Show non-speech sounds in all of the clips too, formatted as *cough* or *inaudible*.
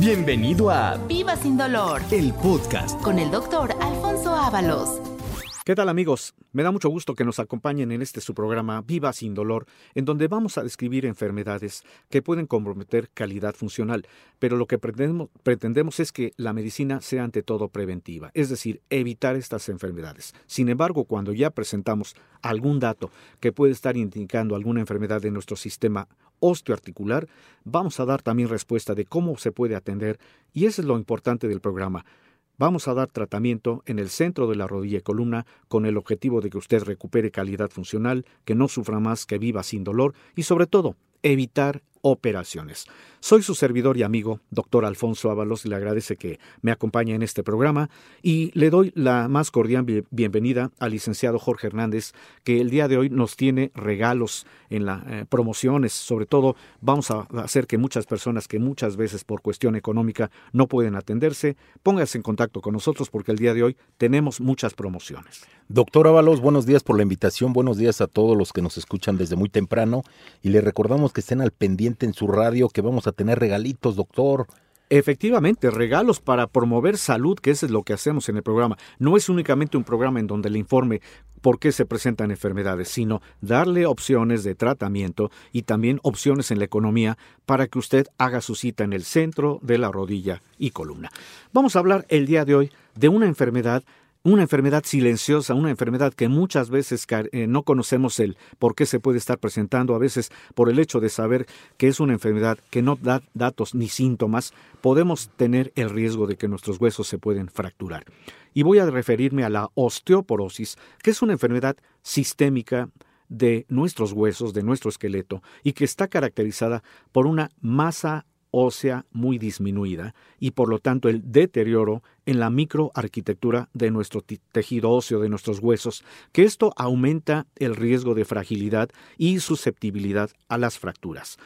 Bienvenido a Viva sin dolor el podcast. con el doctor Alfonso Ábalos. ¿Qué tal amigos? Me da mucho gusto que nos acompañen en este su programa Viva sin dolor, en donde vamos a describir enfermedades que pueden comprometer calidad funcional, pero lo que pretendemos, pretendemos, es que la medicina sea ante todo preventiva, es decir, evitar estas enfermedades. Sin embargo, cuando ya presentamos algún dato que puede estar indicando alguna enfermedad de nuestro sistema osteoarticular, vamos a dar también respuesta de cómo se puede atender y eso es lo importante del programa. Vamos a dar tratamiento en el centro de la rodilla y columna con el objetivo de que usted recupere calidad funcional, que no sufra más, que viva sin dolor y sobre todo evitar operaciones. Soy su servidor y amigo, doctor Alfonso Ábalos, y le agradece que me acompañe en este programa y le doy la más cordial bienvenida al licenciado Jorge Hernández, que el día de hoy nos tiene regalos en las eh, promociones. Sobre todo, vamos a hacer que muchas personas que muchas veces por cuestión económica no pueden atenderse, pónganse en contacto con nosotros porque el día de hoy tenemos muchas promociones. Doctor Ábalos, buenos días por la invitación, buenos días a todos los que nos escuchan desde muy temprano y le recordamos que estén al pendiente en su radio que vamos a tener regalitos, doctor. Efectivamente, regalos para promover salud, que eso es lo que hacemos en el programa. No es únicamente un programa en donde le informe por qué se presentan enfermedades, sino darle opciones de tratamiento y también opciones en la economía para que usted haga su cita en el centro de la rodilla y columna. Vamos a hablar el día de hoy de una enfermedad una enfermedad silenciosa, una enfermedad que muchas veces eh, no conocemos el por qué se puede estar presentando, a veces por el hecho de saber que es una enfermedad que no da datos ni síntomas, podemos tener el riesgo de que nuestros huesos se pueden fracturar. Y voy a referirme a la osteoporosis, que es una enfermedad sistémica de nuestros huesos, de nuestro esqueleto, y que está caracterizada por una masa ósea muy disminuida y por lo tanto el deterioro en la microarquitectura de nuestro tejido óseo, de nuestros huesos, que esto aumenta el riesgo de fragilidad y susceptibilidad a las fracturas.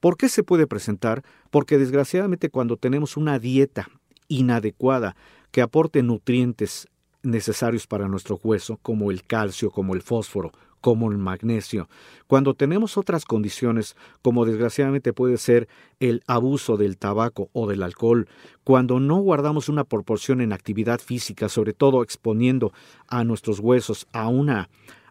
¿Por qué se puede presentar? Porque desgraciadamente cuando tenemos una dieta inadecuada que aporte nutrientes necesarios para nuestro hueso, como el calcio, como el fósforo, como el magnesio. Cuando tenemos otras condiciones, como desgraciadamente puede ser el abuso del tabaco o del alcohol, cuando no guardamos una proporción en actividad física, sobre todo exponiendo a nuestros huesos a una,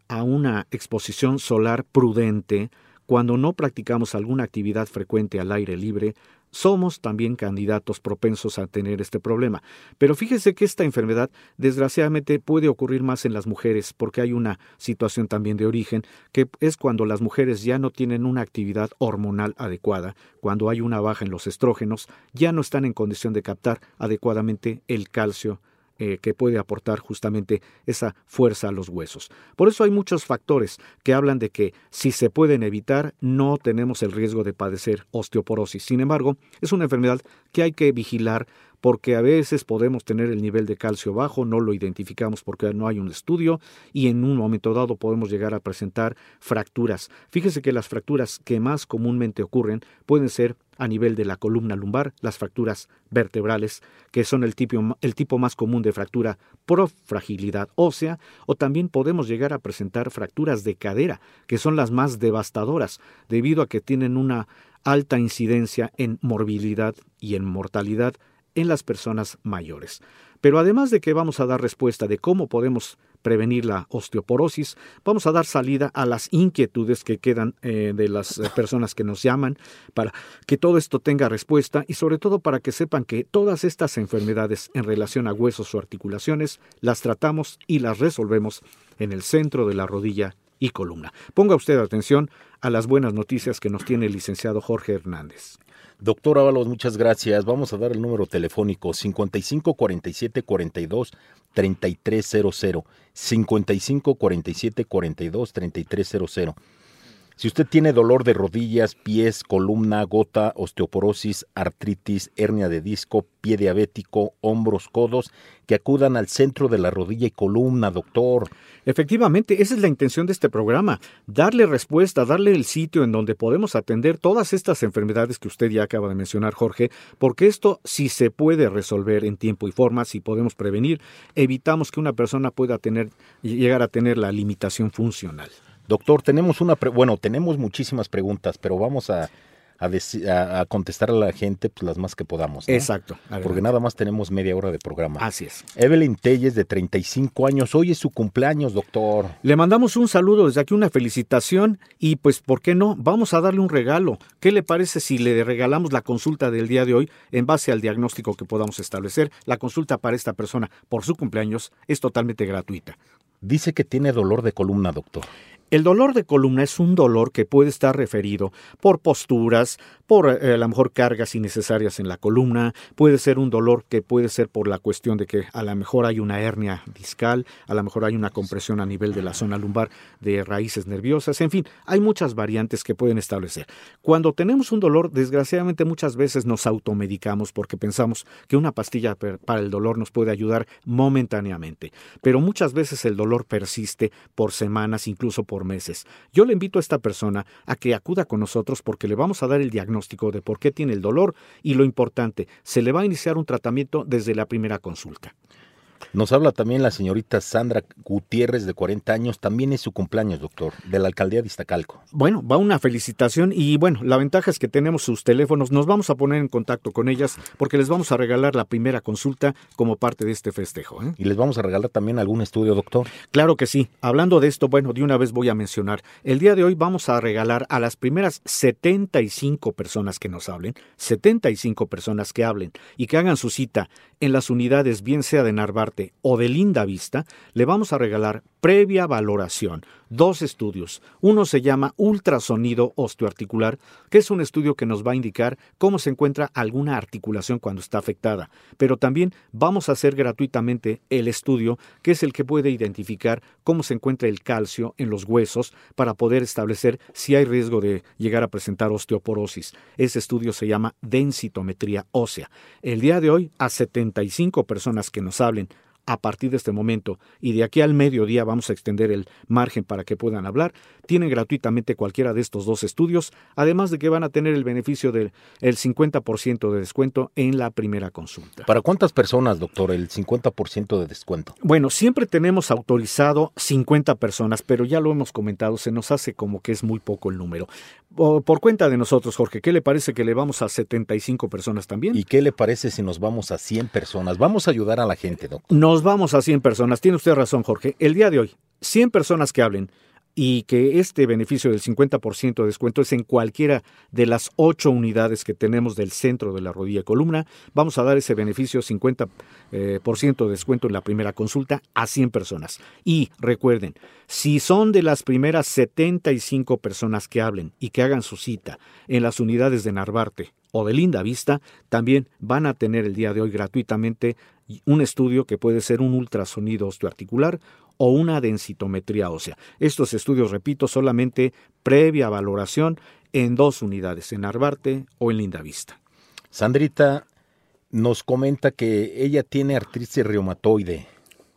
a una exposición solar prudente, cuando no practicamos alguna actividad frecuente al aire libre, somos también candidatos propensos a tener este problema. Pero fíjese que esta enfermedad desgraciadamente puede ocurrir más en las mujeres porque hay una situación también de origen que es cuando las mujeres ya no tienen una actividad hormonal adecuada, cuando hay una baja en los estrógenos, ya no están en condición de captar adecuadamente el calcio eh, que puede aportar justamente esa fuerza a los huesos. Por eso hay muchos factores que hablan de que si se pueden evitar, no tenemos el riesgo de padecer osteoporosis. Sin embargo, es una enfermedad que hay que vigilar porque a veces podemos tener el nivel de calcio bajo, no lo identificamos porque no hay un estudio y en un momento dado podemos llegar a presentar fracturas. Fíjese que las fracturas que más comúnmente ocurren pueden ser a nivel de la columna lumbar, las fracturas vertebrales, que son el tipo, el tipo más común de fractura por fragilidad ósea, o también podemos llegar a presentar fracturas de cadera, que son las más devastadoras, debido a que tienen una alta incidencia en morbilidad y en mortalidad en las personas mayores. Pero además de que vamos a dar respuesta de cómo podemos prevenir la osteoporosis, vamos a dar salida a las inquietudes que quedan eh, de las eh, personas que nos llaman para que todo esto tenga respuesta y sobre todo para que sepan que todas estas enfermedades en relación a huesos o articulaciones las tratamos y las resolvemos en el centro de la rodilla y columna. Ponga usted atención a las buenas noticias que nos tiene el licenciado Jorge Hernández. Doctor Ábalos, muchas gracias. Vamos a dar el número telefónico 55 47 42 3300. 55 47 42 3300. Si usted tiene dolor de rodillas, pies, columna, gota, osteoporosis, artritis, hernia de disco, pie diabético, hombros, codos, que acudan al centro de la rodilla y columna, doctor. Efectivamente, esa es la intención de este programa, darle respuesta, darle el sitio en donde podemos atender todas estas enfermedades que usted ya acaba de mencionar, Jorge, porque esto si se puede resolver en tiempo y forma, si podemos prevenir, evitamos que una persona pueda tener llegar a tener la limitación funcional. Doctor, tenemos una, bueno, tenemos muchísimas preguntas, pero vamos a, a, contestar a la gente pues, las más que podamos. Exacto. Porque nada más tenemos media hora de programa. Así es. Evelyn Telles, de 35 años. Hoy es su cumpleaños, doctor. Le mandamos un saludo desde aquí, una felicitación. Y pues, ¿por qué no? Vamos a darle un regalo. ¿Qué le parece si le regalamos la consulta del día de hoy en base al diagnóstico que podamos establecer? La consulta para esta persona por su cumpleaños es totalmente gratuita. Dice que tiene dolor de columna, doctor. El dolor de columna es un dolor que puede estar referido por posturas, por eh, a lo mejor cargas innecesarias en la columna, puede ser un dolor que puede ser por la cuestión de que a lo mejor hay una hernia discal, a lo mejor hay una compresión a nivel de la zona lumbar de raíces nerviosas, en fin, hay muchas variantes que pueden establecer. Cuando tenemos un dolor, desgraciadamente muchas veces nos automedicamos porque pensamos que una pastilla para el dolor nos puede ayudar momentáneamente, pero muchas veces el dolor persiste por semanas, incluso por meses. Yo le invito a esta persona a que acuda con nosotros porque le vamos a dar el diagnóstico de por qué tiene el dolor y lo importante, se le va a iniciar un tratamiento desde la primera consulta. Nos habla también la señorita Sandra Gutiérrez, de 40 años. También es su cumpleaños, doctor, de la alcaldía de Iztacalco. Bueno, va una felicitación y bueno, la ventaja es que tenemos sus teléfonos. Nos vamos a poner en contacto con ellas porque les vamos a regalar la primera consulta como parte de este festejo. ¿eh? ¿Y les vamos a regalar también algún estudio, doctor? Claro que sí. Hablando de esto, bueno, de una vez voy a mencionar. El día de hoy vamos a regalar a las primeras 75 personas que nos hablen, 75 personas que hablen y que hagan su cita en las unidades, bien sea de O de Linda Vista, le vamos a regalar previa valoración, dos estudios. Uno se llama ultrasonido osteoarticular, que es un estudio que nos va a indicar cómo se encuentra alguna articulación cuando está afectada. Pero también vamos a hacer gratuitamente el estudio, que es el que puede identificar cómo se encuentra el calcio en los huesos para poder establecer si hay riesgo de llegar a presentar osteoporosis. Ese estudio se llama densitometría ósea. El día de hoy, a 75 personas que nos hablen a partir de este momento y de aquí al mediodía vamos a extender el margen para que puedan hablar, tienen gratuitamente cualquiera de estos dos estudios, además de que van a tener el beneficio del el 50% de descuento en la primera consulta. ¿Para cuántas personas, doctor, el 50% de descuento? Bueno, siempre tenemos autorizado 50 personas, pero ya lo hemos comentado, se nos hace como que es muy poco el número. Por cuenta de nosotros, Jorge, ¿qué le parece que le vamos a 75 personas también? ¿Y qué le parece si nos vamos a 100 personas? Vamos a ayudar a la gente, doctor. Nos vamos a 100 personas. Tiene usted razón, Jorge. El día de hoy, 100 personas que hablen y que este beneficio del 50% de descuento es en cualquiera de las ocho unidades que tenemos del centro de la rodilla y columna. Vamos a dar ese beneficio 50% eh, de descuento en la primera consulta a 100 personas. Y recuerden, si son de las primeras 75 personas que hablen y que hagan su cita en las unidades de Narvarte o de Linda Vista, también van a tener el día de hoy gratuitamente un estudio que puede ser un ultrasonido osteoarticular o una densitometría ósea. Estos estudios, repito, solamente previa valoración en dos unidades, en Arbarte o en Lindavista. Sandrita nos comenta que ella tiene artritis reumatoide.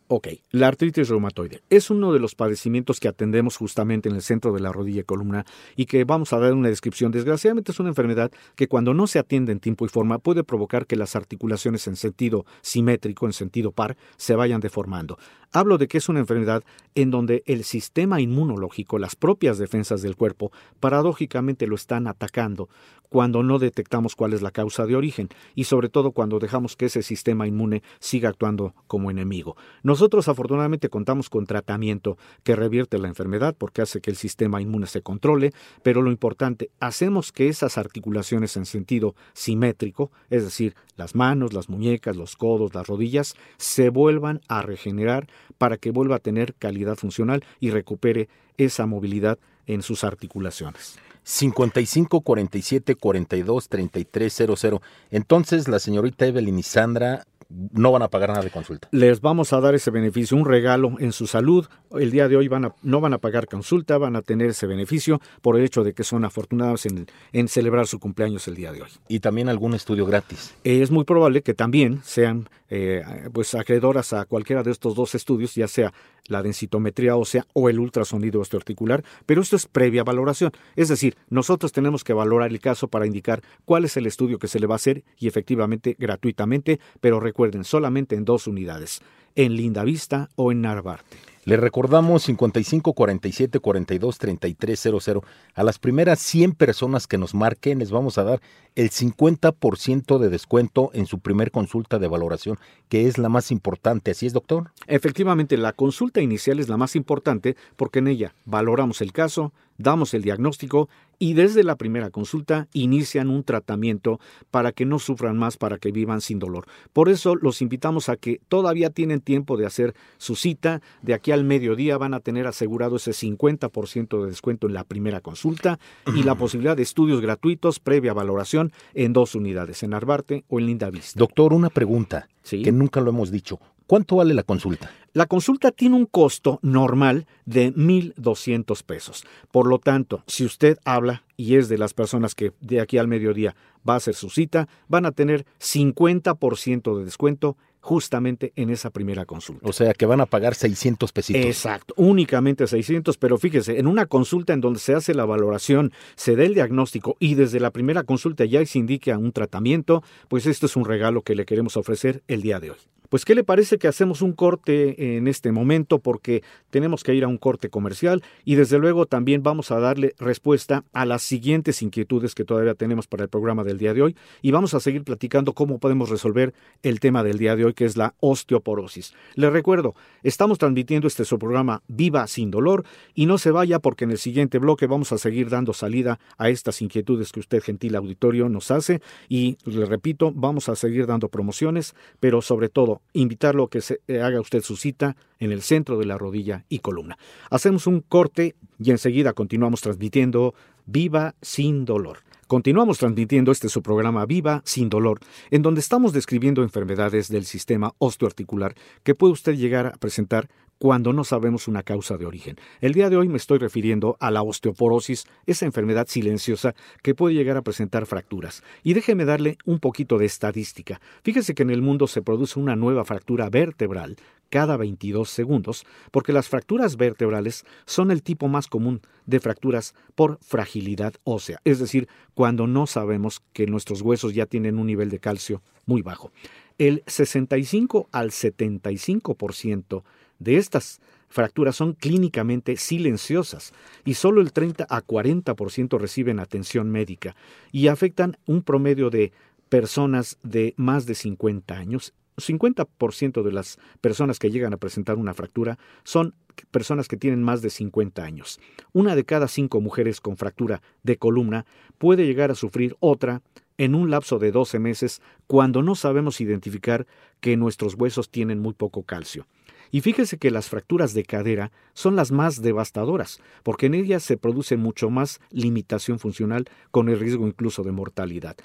Ok, la artritis reumatoide es uno de los padecimientos que atendemos justamente en el centro de la rodilla y columna y que vamos a dar una descripción. Desgraciadamente es una enfermedad que cuando no se atiende en tiempo y forma puede provocar que las articulaciones en sentido simétrico, en sentido par, se vayan deformando. Hablo de que es una enfermedad en donde el sistema inmunológico, las propias defensas del cuerpo, paradójicamente lo están atacando cuando no detectamos cuál es la causa de origen y sobre todo cuando dejamos que ese sistema inmune siga actuando como enemigo. Nosotros afortunadamente contamos con tratamiento que revierte la enfermedad porque hace que el sistema inmune se controle, pero lo importante, hacemos que esas articulaciones en sentido simétrico, es decir, las manos, las muñecas, los codos, las rodillas, se vuelvan a regenerar para que vuelva a tener calidad funcional y recupere esa movilidad en sus articulaciones. 55 47 42 33 00. Entonces, la señorita Evelyn y Sandra no van a pagar nada de consulta. Les vamos a dar ese beneficio, un regalo en su salud. El día de hoy van a, no van a pagar consulta, van a tener ese beneficio por el hecho de que son afortunados en, en celebrar su cumpleaños el día de hoy. Y también algún estudio gratis. Es muy probable que también sean eh, pues acreedoras a cualquiera de estos dos estudios, ya sea la densitometría ósea o el ultrasonido osteoarticular, pero esto es previa valoración. Es decir, nosotros tenemos que valorar el caso para indicar cuál es el estudio que se le va a hacer y efectivamente gratuitamente, pero recuerden, solamente en dos unidades, en Lindavista o en Narvarte. Le recordamos 55 47 42 33 00. A las primeras 100 personas que nos marquen les vamos a dar el 50% de descuento en su primer consulta de valoración, que es la más importante. ¿Así es, doctor? Efectivamente, la consulta inicial es la más importante porque en ella valoramos el caso, damos el diagnóstico y desde la primera consulta inician un tratamiento para que no sufran más, para que vivan sin dolor. Por eso los invitamos a que todavía tienen tiempo de hacer su cita. De aquí al mediodía van a tener asegurado ese 50% de descuento en la primera consulta y la *clears throat* posibilidad de estudios gratuitos previa valoración en dos unidades, en Arbarte o en Lindavista. Doctor, una pregunta Sí. que nunca lo hemos dicho. ¿Cuánto vale la consulta? La consulta tiene un costo normal de 1.200 pesos. Por lo tanto, si usted habla y es de las personas que de aquí al mediodía va a hacer su cita, van a tener 50% de descuento justamente en esa primera consulta. O sea, que van a pagar 600 pesitos. Exacto, únicamente 600, pero fíjese, en una consulta en donde se hace la valoración, se da el diagnóstico y desde la primera consulta ya se indica un tratamiento, pues esto es un regalo que le queremos ofrecer el día de hoy. Pues, ¿qué le parece que hacemos un corte en este momento? Porque tenemos que ir a un corte comercial y desde luego también vamos a darle respuesta a las siguientes inquietudes que todavía tenemos para el programa del día de hoy y vamos a seguir platicando cómo podemos resolver el tema del día de hoy, que es la osteoporosis. Les recuerdo, estamos transmitiendo este su programa Viva sin dolor y no se vaya porque en el siguiente bloque vamos a seguir dando salida a estas inquietudes que usted, gentil auditorio, nos hace y le repito, vamos a seguir dando promociones, pero sobre todo invitarlo a que se, eh, haga usted su cita en el centro de la rodilla y columna. Hacemos un corte y enseguida continuamos transmitiendo Viva sin dolor. Continuamos transmitiendo este su programa Viva sin dolor, en donde estamos describiendo enfermedades del sistema osteoarticular que puede usted llegar a presentar cuando no sabemos una causa de origen. El día de hoy me estoy refiriendo a la osteoporosis, esa enfermedad silenciosa que puede llegar a presentar fracturas. Y déjeme darle un poquito de estadística. Fíjese que en el mundo se produce una nueva fractura vertebral cada 22 segundos, porque las fracturas vertebrales son el tipo más común de fracturas por fragilidad ósea, es decir, cuando no sabemos que nuestros huesos ya tienen un nivel de calcio muy bajo. El 65 al 75% de estas fracturas son clínicamente silenciosas y solo el 30 a 40% reciben atención médica y afectan un promedio de personas de más de 50 años 50% de las personas que llegan a presentar una fractura son personas que tienen más de 50 años. Una de cada cinco mujeres con fractura de columna puede llegar a sufrir otra en un lapso de 12 meses cuando no sabemos identificar que nuestros huesos tienen muy poco calcio. Y fíjese que las fracturas de cadera son las más devastadoras, porque en ellas se produce mucho más limitación funcional con el riesgo incluso de mortalidad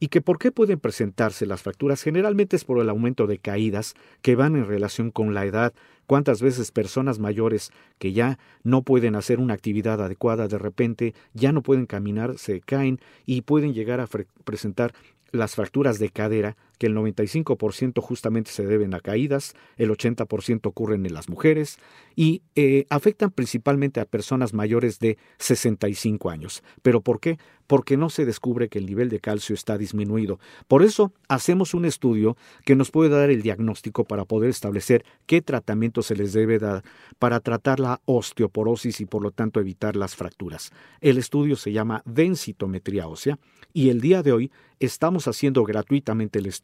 y que por qué pueden presentarse las fracturas generalmente es por el aumento de caídas que van en relación con la edad. Cuántas veces personas mayores que ya no pueden hacer una actividad adecuada de repente ya no pueden caminar, se caen y pueden llegar a presentar las fracturas de cadera, que el 95% justamente se deben a caídas, el 80% ocurren en las mujeres y eh, afectan principalmente a personas mayores de 65 años. ¿Pero por qué? Porque no se descubre que el nivel de calcio está disminuido. Por eso hacemos un estudio que nos puede dar el diagnóstico para poder establecer qué tratamiento se les debe dar para tratar la osteoporosis y por lo tanto evitar las fracturas. El estudio se llama densitometría ósea y el día de hoy estamos haciendo gratuitamente el estudio,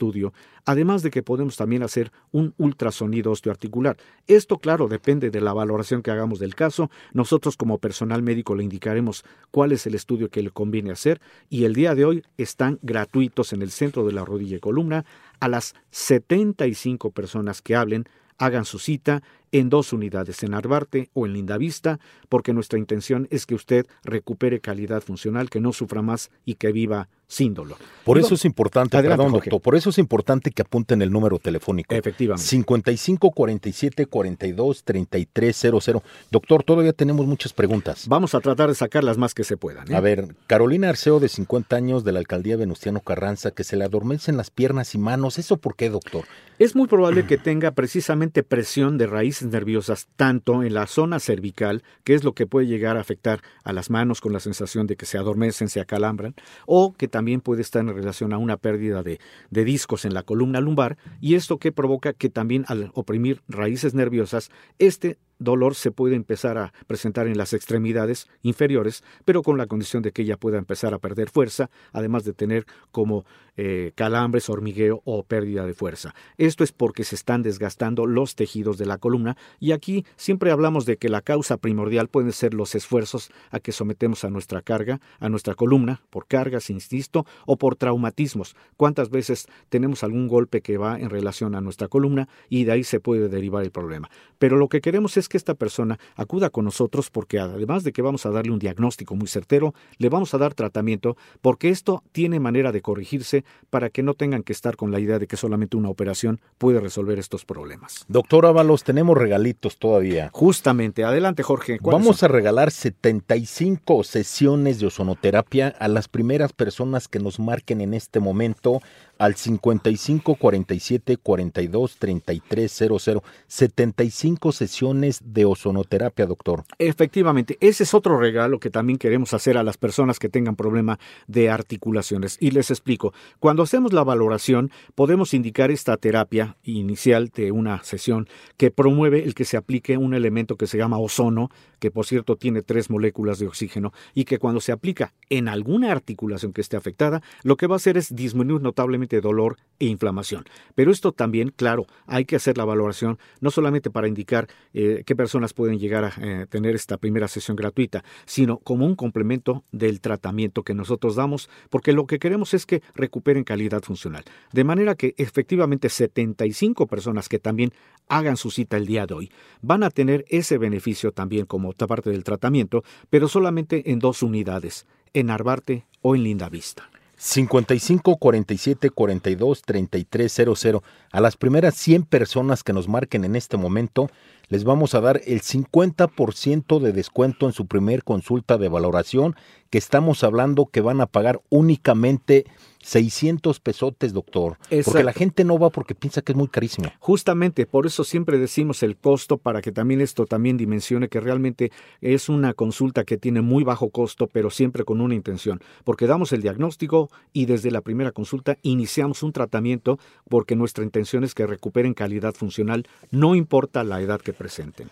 además de que podemos también hacer un ultrasonido osteoarticular. Esto, claro, depende de la valoración que hagamos del caso. Nosotros como personal médico le indicaremos cuál es el estudio que le conviene hacer y el día de hoy están gratuitos en el centro de la rodilla y columna a las 75 personas que hablen hagan su cita en dos unidades, en Arbarte o en Lindavista, porque nuestra intención es que usted recupere calidad funcional, que no sufra más y que viva sin dolor. Por eso es importante, Adelante, perdón, doctor, por eso es importante que apunten el número telefónico. Efectivamente. 55 47 42 33 00. Doctor, todavía tenemos muchas preguntas. Vamos a tratar de sacar las más que se puedan. ¿eh? A ver, Carolina Arceo, de 50 años, de la alcaldía Venustiano Carranza, que se le adormecen las piernas y manos. ¿Eso por qué, doctor? Es muy probable que tenga precisamente presión de raíces nerviosas, tanto en la zona cervical, que es lo que puede llegar a afectar a las manos con la sensación de que se adormecen, se acalambran, o que también puede estar en relación a una pérdida de discos en la columna lumbar, y esto que provoca que también al oprimir raíces nerviosas, este dolor se puede empezar a presentar en las extremidades inferiores, pero con la condición de que ella pueda empezar a perder fuerza, además de tener como eh, calambres, hormigueo o pérdida de fuerza. Esto es porque se están desgastando los tejidos de la columna y aquí siempre hablamos de que la causa primordial pueden ser los esfuerzos a que sometemos a nuestra carga, a nuestra columna, por cargas, insisto, o por traumatismos. ¿Cuántas veces tenemos algún golpe que va en relación a nuestra columna y de ahí se puede derivar el problema? Pero lo que queremos es que esta persona acuda con nosotros porque además de que vamos a darle un diagnóstico muy certero, le vamos a dar tratamiento porque esto tiene manera de corregirse para que no tengan que estar con la idea de que solamente una operación puede resolver estos problemas. Doctor Ábalos, tenemos regalitos todavía. Justamente, adelante Jorge. Vamos a regalar 75 sesiones de ozonoterapia a las primeras personas que nos marquen en este momento al 55 47 42 33 00. 75 sesiones de ozonoterapia, doctor. Efectivamente, ese es otro regalo que también queremos hacer a las personas que tengan problema de articulaciones. Y les explico, cuando hacemos la valoración, podemos indicar esta terapia inicial de una sesión que promueve el que se aplique un elemento que se llama ozono, que por cierto tiene tres moléculas de oxígeno, y que cuando se aplica en alguna articulación que esté afectada, lo que va a hacer es disminuir notablemente dolor e inflamación. Pero esto también, claro, hay que hacer la valoración no solamente para indicar eh, qué personas pueden llegar a eh, tener esta primera sesión gratuita, sino como un complemento del tratamiento que nosotros damos, porque lo que queremos es que recuperen calidad funcional. De manera que efectivamente 75 personas que también hagan su cita el día de hoy van a tener ese beneficio también como parte del tratamiento, pero solamente en dos unidades, en Arbarte o en Lindavista. 55 47 42 33 00. A las primeras 100 personas que nos marquen en este momento, les vamos a dar el 50% de descuento en su primer consulta de valoración, que estamos hablando que van a pagar únicamente 600 pesotes, doctor. Porque la gente no va porque piensa que es muy carísimo. Justamente, por eso siempre decimos el costo para que también esto también dimensione que realmente es una consulta que tiene muy bajo costo, pero siempre con una intención. Porque damos el diagnóstico y desde la primera consulta iniciamos un tratamiento porque nuestra intención es que recuperen calidad funcional, no importa la edad que presenten.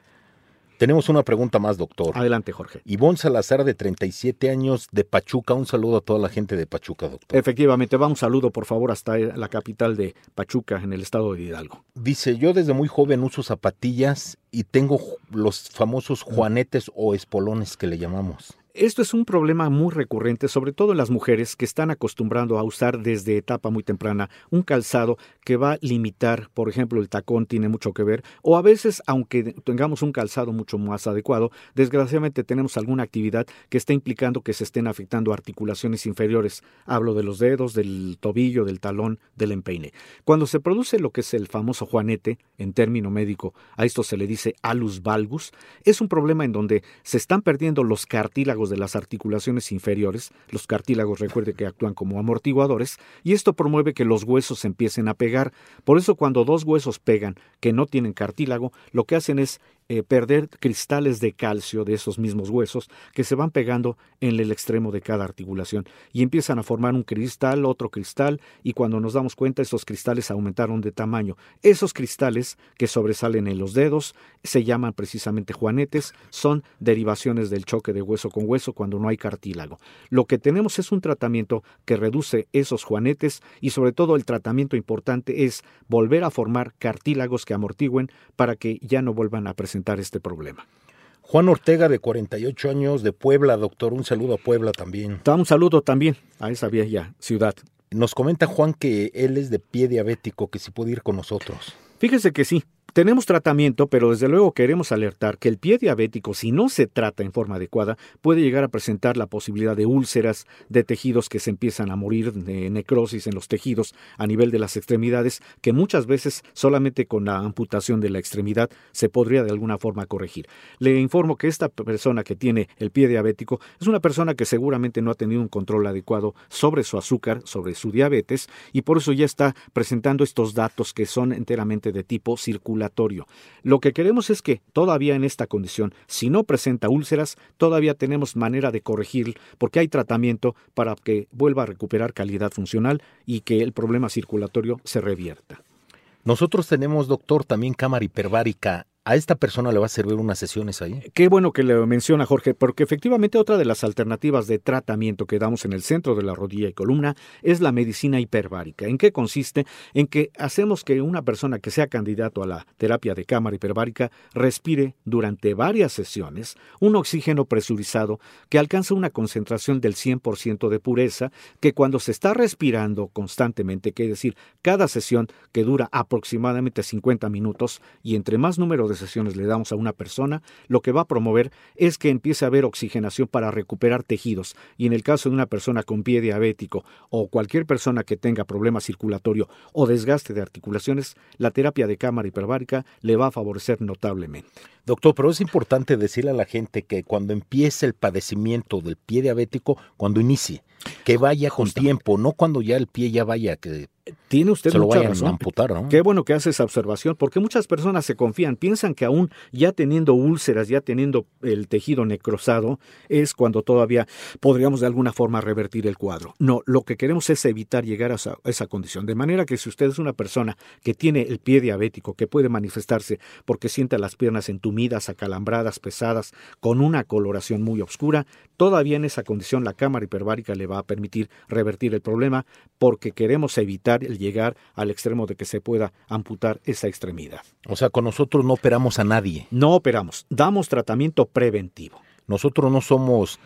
Tenemos una pregunta más, doctor. Adelante, Jorge. Ivonne Salazar, de 37 años, de Pachuca. Un saludo a toda la gente de Pachuca, doctor. Efectivamente, va un saludo, por favor, hasta la capital de Pachuca, en el estado de Hidalgo. Dice, yo desde muy joven uso zapatillas y tengo los famosos juanetes o espolones que le llamamos. Esto es un problema muy recurrente, sobre todo en las mujeres que están acostumbrando a usar desde etapa muy temprana un calzado que va a limitar, por ejemplo, el tacón tiene mucho que ver, o a veces, aunque tengamos un calzado mucho más adecuado, desgraciadamente tenemos alguna actividad que está implicando que se estén afectando articulaciones inferiores. Hablo de los dedos, del tobillo, del talón, del empeine. Cuando se produce lo que es el famoso juanete, en término médico, a esto se le dice alus valgus, es un problema en donde se están perdiendo los cartílagos de las articulaciones inferiores, los cartílagos recuerde que actúan como amortiguadores, y esto promueve que los huesos empiecen a pegar. Por eso cuando dos huesos pegan que no tienen cartílago, lo que hacen es eh, perder cristales de calcio de esos mismos huesos que se van pegando en el extremo de cada articulación y empiezan a formar un cristal, otro cristal y cuando nos damos cuenta esos cristales aumentaron de tamaño. Esos cristales que sobresalen en los dedos se llaman precisamente juanetes, son derivaciones del choque de hueso con hueso cuando no hay cartílago. Lo que tenemos es un tratamiento que reduce esos juanetes y sobre todo el tratamiento importante es volver a formar cartílagos que amortigüen para que ya no vuelvan a presentar este problema. Juan Ortega, de 48 años, de Puebla, doctor. Un saludo a Puebla también. Un saludo también a esa vieja ciudad. Nos comenta Juan que él es de pie diabético, que si puede ir con nosotros. Fíjese que sí, Tenemos tratamiento, pero desde luego queremos alertar que el pie diabético, si no se trata en forma adecuada, puede llegar a presentar la posibilidad de úlceras, de tejidos que se empiezan a morir, de necrosis en los tejidos a nivel de las extremidades, que muchas veces solamente con la amputación de la extremidad se podría de alguna forma corregir. Le informo que esta persona que tiene el pie diabético es una persona que seguramente no ha tenido un control adecuado sobre su azúcar, sobre su diabetes, y por eso ya está presentando estos datos que son enteramente de tipo lo que queremos es que todavía en esta condición, si no presenta úlceras, todavía tenemos manera de corregir porque hay tratamiento para que vuelva a recuperar calidad funcional y que el problema circulatorio se revierta. Nosotros tenemos, doctor, también cámara hiperbárica ¿A esta persona le va a servir unas sesiones ahí? Qué bueno que le menciona Jorge, porque efectivamente otra de las alternativas de tratamiento que damos en el centro de la rodilla y columna es la medicina hiperbárica. ¿En qué consiste? En que hacemos que una persona que sea candidato a la terapia de cámara hiperbárica respire durante varias sesiones un oxígeno presurizado que alcanza una concentración del 100% de pureza, que cuando se está respirando constantemente, que es decir, cada sesión que dura aproximadamente 50 minutos y entre más número de sesiones le damos a una persona, lo que va a promover es que empiece a haber oxigenación para recuperar tejidos. Y en el caso de una persona con pie diabético o cualquier persona que tenga problema circulatorio o desgaste de articulaciones, la terapia de cámara hiperbárica le va a favorecer notablemente. Doctor, pero es importante decirle a la gente que cuando empiece el padecimiento del pie diabético, cuando inicie, que vaya con tiempo, no cuando ya el pie ya vaya que tiene usted se lo mucha razón. a amputar, ¿no? Qué bueno que hace esa observación, porque muchas personas se confían, piensan que aún ya teniendo úlceras, ya teniendo el tejido necrosado, es cuando todavía podríamos de alguna forma revertir el cuadro. No, lo que queremos es evitar llegar a esa, a esa condición. De manera que si usted es una persona que tiene el pie diabético, que puede manifestarse porque siente las piernas entumidas, acalambradas, pesadas, con una coloración muy oscura, todavía en esa condición la cámara hiperbárica le va a permitir revertir el problema porque queremos evitar el llegar al extremo de que se pueda amputar esa extremidad. O sea, con nosotros no operamos a nadie. No operamos, damos tratamiento preventivo. Nosotros no somos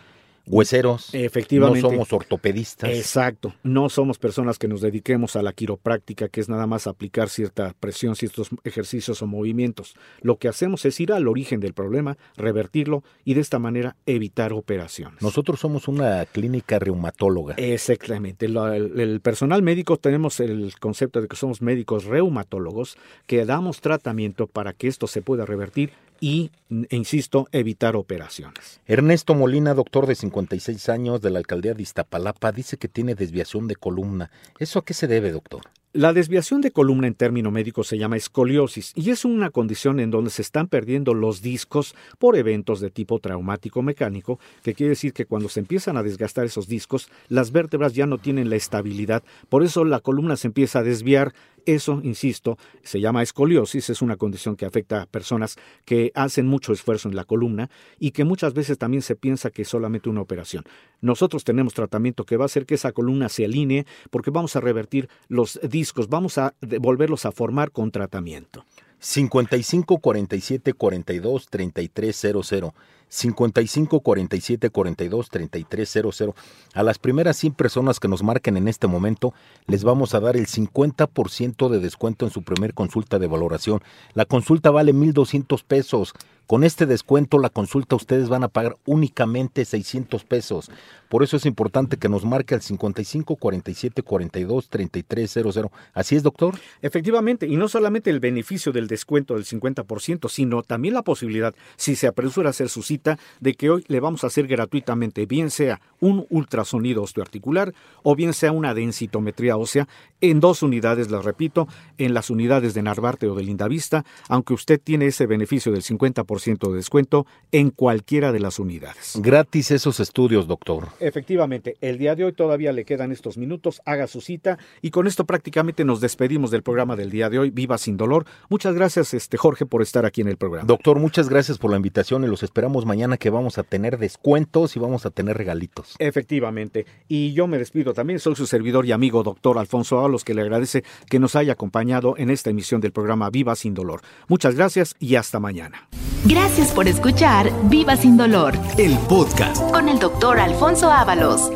hueseros. Efectivamente. No somos ortopedistas. Exacto. No somos personas que nos dediquemos a la quiropráctica, que es nada más aplicar cierta presión, ciertos ejercicios o movimientos. Lo que hacemos es ir al origen del problema, revertirlo y de esta manera evitar operaciones. Nosotros somos una clínica reumatóloga. Exactamente. El, el personal médico tenemos el concepto de que somos médicos reumatólogos que damos tratamiento para que esto se pueda revertir y, e insisto, evitar operaciones. Ernesto Molina, doctor de 56 años de la alcaldía de Iztapalapa, dice que tiene desviación de columna. ¿Eso a qué se debe, doctor? La desviación de columna en término médico se llama escoliosis y es una condición en donde se están perdiendo los discos por eventos de tipo traumático mecánico, que quiere decir que cuando se empiezan a desgastar esos discos, las vértebras ya no tienen la estabilidad, por eso la columna se empieza a desviar. Eso, insisto, se llama escoliosis, es una condición que afecta a personas que hacen mucho esfuerzo en la columna y que muchas veces también se piensa que es solamente una operación. Nosotros tenemos tratamiento que va a hacer que esa columna se alinee porque vamos a revertir los discos, vamos a volverlos a formar con tratamiento. 55 47 42 33 00. 55 47 42 33 00. A las primeras 100 personas que nos marquen en este momento, les vamos a dar el 50% de descuento en su primer consulta de valoración. La consulta vale 1,200 pesos. Con este descuento, la consulta ustedes van a pagar únicamente 600 pesos. Por eso es importante que nos marque al 55 47 42 33 00. ¿Así es, doctor? Efectivamente, y no solamente el beneficio del descuento del 50%, sino también la posibilidad, si se apresura a hacer su cita, de que hoy le vamos a hacer gratuitamente, bien sea un ultrasonido osteoarticular o bien sea una densitometría ósea en dos unidades, les repito, en las unidades de Narvarte o de Lindavista, aunque usted tiene ese beneficio del 50% de descuento en cualquiera de las unidades. Gratis esos estudios, doctor. Efectivamente, el día de hoy todavía le quedan estos minutos, haga su cita y con esto prácticamente nos despedimos del programa del día de hoy, Viva sin dolor. Muchas gracias, este Jorge, por estar aquí en el programa. Doctor, muchas gracias por la invitación y los esperamos mañana que vamos a tener descuentos y vamos a tener regalitos. Efectivamente, y yo me despido también, soy su servidor y amigo doctor Alfonso Ábalos, que le agradece que nos haya acompañado en esta emisión del programa Viva sin dolor. Muchas gracias y hasta mañana. Gracias por escuchar Viva sin dolor El podcast. con el doctor Alfonso Ábalos.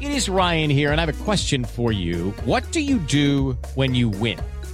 It is Ryan here, and I have a question for you. What do you do when you win?